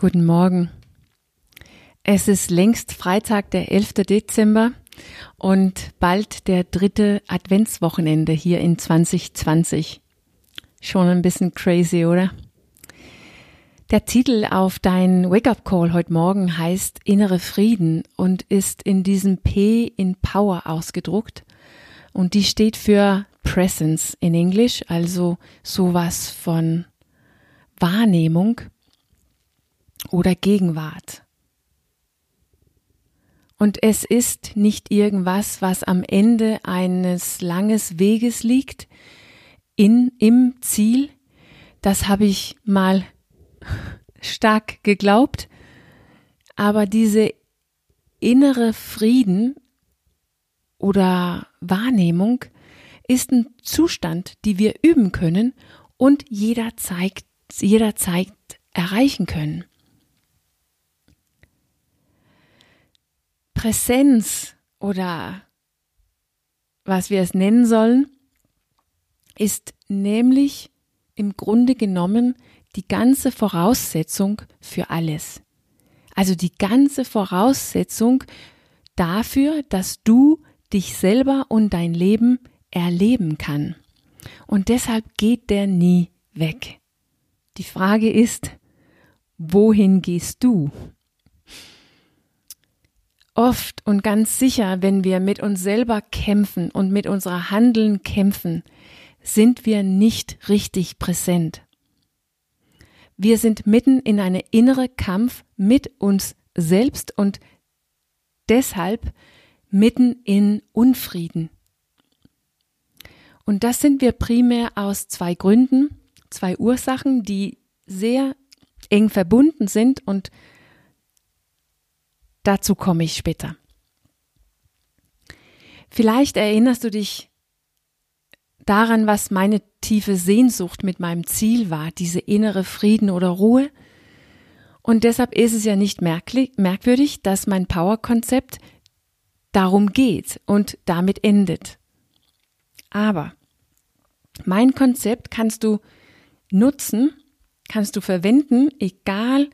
Guten Morgen. Es ist längst Freitag, der 11. Dezember und bald der dritte Adventswochenende hier in 2020. Schon ein bisschen crazy, oder? Der Titel auf dein Wake-up-Call heute Morgen heißt Innere Frieden und ist in diesem P in Power ausgedruckt. Und die steht für Presence in Englisch, also sowas von Wahrnehmung oder Gegenwart. Und es ist nicht irgendwas, was am Ende eines langes Weges liegt, in, im Ziel. Das habe ich mal stark geglaubt. Aber diese innere Frieden oder Wahrnehmung ist ein Zustand, die wir üben können und jederzeit, jederzeit erreichen können. Präsenz oder was wir es nennen sollen, ist nämlich im Grunde genommen die ganze Voraussetzung für alles. Also die ganze Voraussetzung dafür, dass du dich selber und dein Leben erleben kann. Und deshalb geht der nie weg. Die Frage ist, wohin gehst du? Oft und ganz sicher, wenn wir mit uns selber kämpfen und mit unserer Handeln kämpfen, sind wir nicht richtig präsent. Wir sind mitten in einem inneren Kampf mit uns selbst und deshalb mitten in Unfrieden. Und das sind wir primär aus zwei Gründen, zwei Ursachen, die sehr eng verbunden sind und Dazu komme ich später. Vielleicht erinnerst du dich daran, was meine tiefe Sehnsucht mit meinem Ziel war, diese innere Frieden oder Ruhe. Und deshalb ist es ja nicht merkwürdig, dass mein Power-Konzept darum geht und damit endet. Aber mein Konzept kannst du nutzen, kannst du verwenden, egal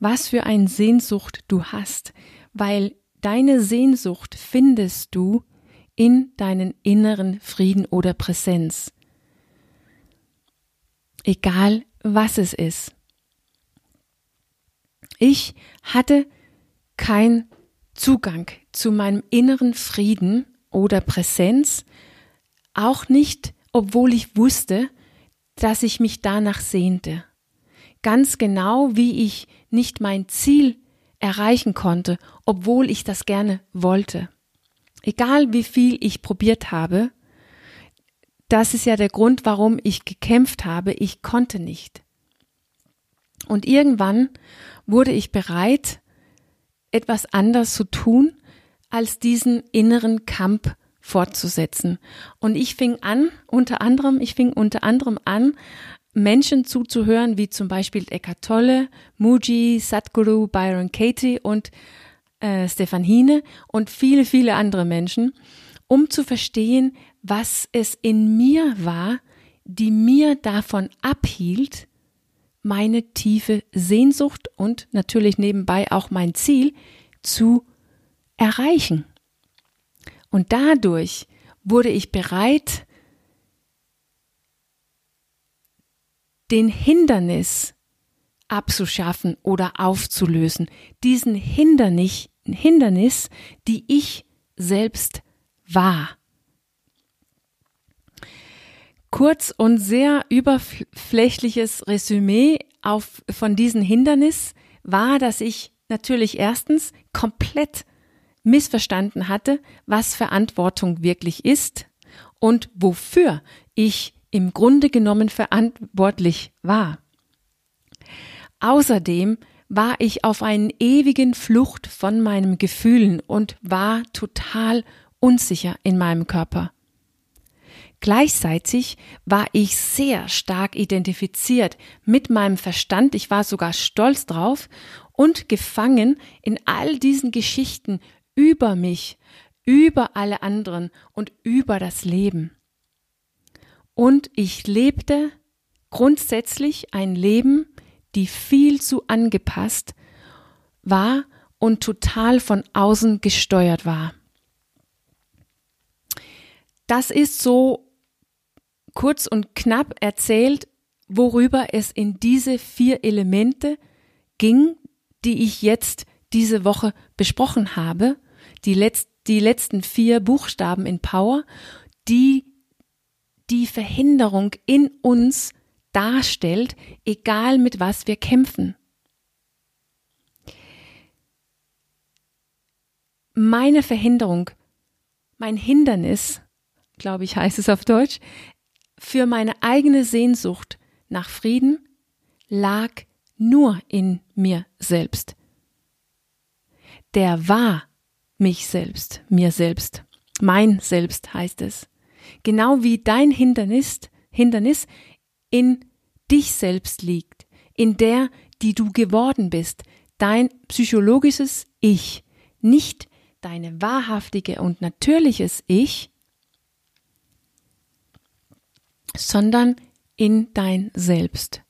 was für eine Sehnsucht du hast, weil deine Sehnsucht findest du in deinen inneren Frieden oder Präsenz. Egal was es ist. Ich hatte keinen Zugang zu meinem inneren Frieden oder Präsenz, auch nicht, obwohl ich wusste, dass ich mich danach sehnte ganz genau, wie ich nicht mein Ziel erreichen konnte, obwohl ich das gerne wollte. Egal wie viel ich probiert habe, das ist ja der Grund, warum ich gekämpft habe, ich konnte nicht. Und irgendwann wurde ich bereit, etwas anders zu tun, als diesen inneren Kampf fortzusetzen. Und ich fing an, unter anderem, ich fing unter anderem an, Menschen zuzuhören, wie zum Beispiel Eckhart Tolle, Muji, Sadhguru, Byron Katie und äh, Stefan Hine und viele, viele andere Menschen, um zu verstehen, was es in mir war, die mir davon abhielt, meine tiefe Sehnsucht und natürlich nebenbei auch mein Ziel zu erreichen. Und dadurch wurde ich bereit, den Hindernis abzuschaffen oder aufzulösen. Diesen Hindernis, Hindernis, die ich selbst war. Kurz und sehr überflächliches Resümee auf, von diesem Hindernis war, dass ich natürlich erstens komplett missverstanden hatte, was Verantwortung wirklich ist und wofür ich im Grunde genommen verantwortlich war. Außerdem war ich auf einen ewigen Flucht von meinen Gefühlen und war total unsicher in meinem Körper. Gleichzeitig war ich sehr stark identifiziert mit meinem Verstand, ich war sogar stolz drauf und gefangen in all diesen Geschichten über mich, über alle anderen und über das Leben. Und ich lebte grundsätzlich ein Leben, die viel zu angepasst war und total von außen gesteuert war. Das ist so kurz und knapp erzählt, worüber es in diese vier Elemente ging, die ich jetzt diese Woche besprochen habe, die, letzt, die letzten vier Buchstaben in Power, die die Verhinderung in uns darstellt, egal mit was wir kämpfen. Meine Verhinderung, mein Hindernis glaube ich, heißt es auf Deutsch, für meine eigene Sehnsucht nach Frieden lag nur in mir selbst. Der war mich selbst, mir selbst. Mein Selbst heißt es. Genau wie dein Hindernis, Hindernis in dich selbst liegt, in der, die du geworden bist, dein psychologisches Ich, nicht deine wahrhaftige und natürliches Ich, sondern in dein Selbst.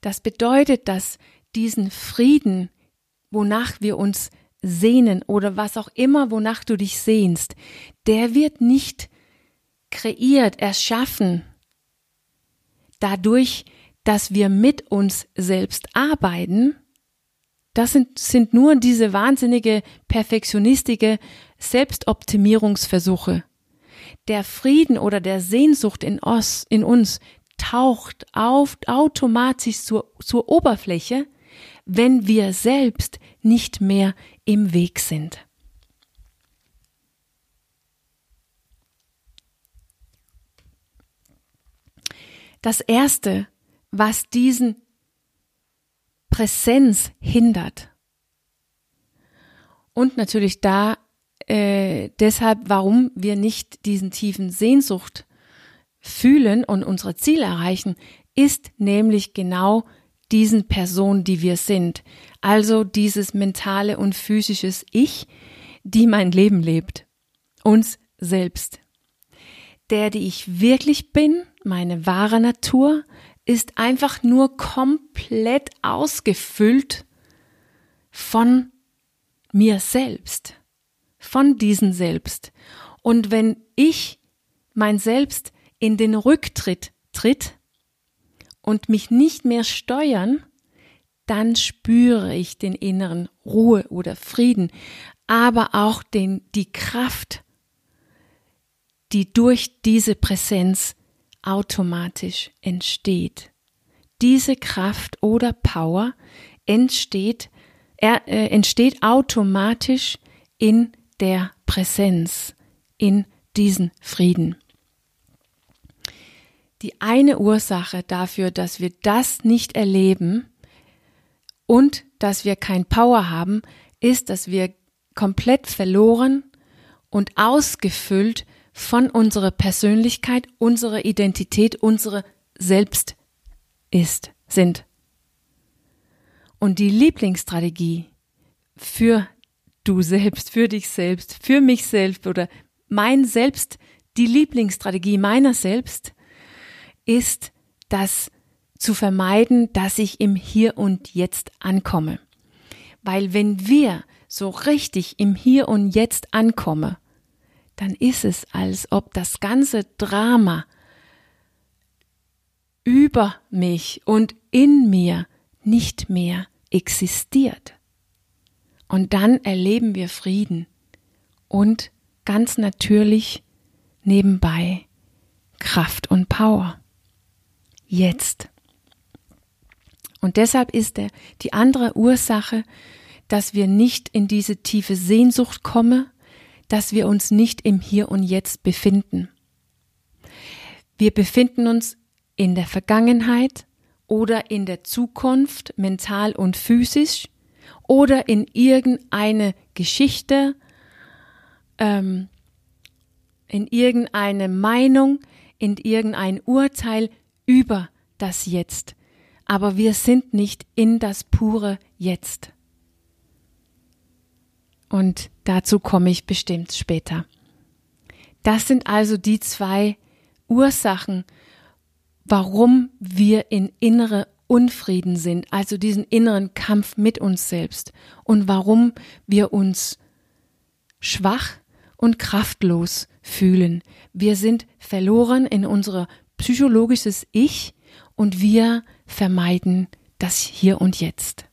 Das bedeutet, dass diesen Frieden, wonach wir uns sehnen oder was auch immer, wonach du dich sehnst, der wird nicht kreiert, erschaffen, dadurch, dass wir mit uns selbst arbeiten, das sind, sind nur diese wahnsinnige, perfektionistische Selbstoptimierungsversuche der Frieden oder der Sehnsucht in, os, in uns taucht auf, automatisch zur, zur Oberfläche, wenn wir selbst nicht mehr im Weg sind. Das Erste, was diesen Präsenz hindert und natürlich da äh, deshalb, warum wir nicht diesen tiefen Sehnsucht fühlen und unsere Ziele erreichen, ist nämlich genau diesen Person, die wir sind. Also dieses mentale und physisches Ich, die mein Leben lebt. Uns selbst. Der, die ich wirklich bin, meine wahre Natur, ist einfach nur komplett ausgefüllt von mir selbst von diesem Selbst. Und wenn ich mein Selbst in den Rücktritt tritt und mich nicht mehr steuern, dann spüre ich den inneren Ruhe oder Frieden, aber auch den, die Kraft, die durch diese Präsenz automatisch entsteht. Diese Kraft oder Power entsteht, er, äh, entsteht automatisch in der Präsenz in diesen Frieden. Die eine Ursache dafür, dass wir das nicht erleben und dass wir kein Power haben, ist, dass wir komplett verloren und ausgefüllt von unserer Persönlichkeit, unserer Identität, unsere Selbst ist, sind. Und die Lieblingsstrategie für du selbst, für dich selbst, für mich selbst oder mein Selbst, die Lieblingsstrategie meiner selbst ist, das zu vermeiden, dass ich im Hier und Jetzt ankomme. Weil wenn wir so richtig im Hier und Jetzt ankommen, dann ist es, als ob das ganze Drama über mich und in mir nicht mehr existiert. Und dann erleben wir Frieden und ganz natürlich nebenbei Kraft und Power. Jetzt. Und deshalb ist der, die andere Ursache, dass wir nicht in diese tiefe Sehnsucht kommen, dass wir uns nicht im Hier und Jetzt befinden. Wir befinden uns in der Vergangenheit oder in der Zukunft, mental und physisch, oder in irgendeine Geschichte, ähm, in irgendeine Meinung, in irgendein Urteil über das Jetzt. Aber wir sind nicht in das pure Jetzt. Und dazu komme ich bestimmt später. Das sind also die zwei Ursachen, warum wir in innere Unfrieden sind, also diesen inneren Kampf mit uns selbst und warum wir uns schwach und kraftlos fühlen. Wir sind verloren in unser psychologisches Ich und wir vermeiden das Hier und Jetzt.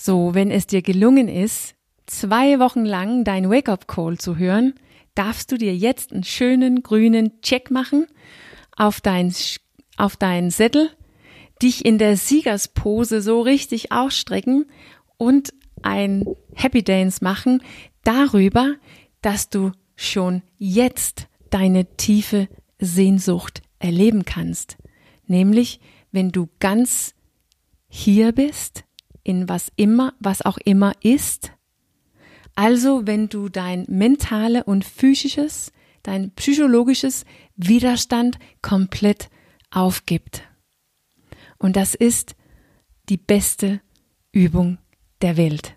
So, wenn es dir gelungen ist, zwei Wochen lang dein Wake-up-Call zu hören, darfst du dir jetzt einen schönen grünen Check machen auf dein, auf deinen Sättel, dich in der Siegerspose so richtig ausstrecken und ein Happy Dance machen darüber, dass du schon jetzt deine tiefe Sehnsucht erleben kannst. Nämlich, wenn du ganz hier bist, in was immer, was auch immer ist. Also, wenn du dein mentale und physisches, dein psychologisches Widerstand komplett aufgibt. Und das ist die beste Übung der Welt.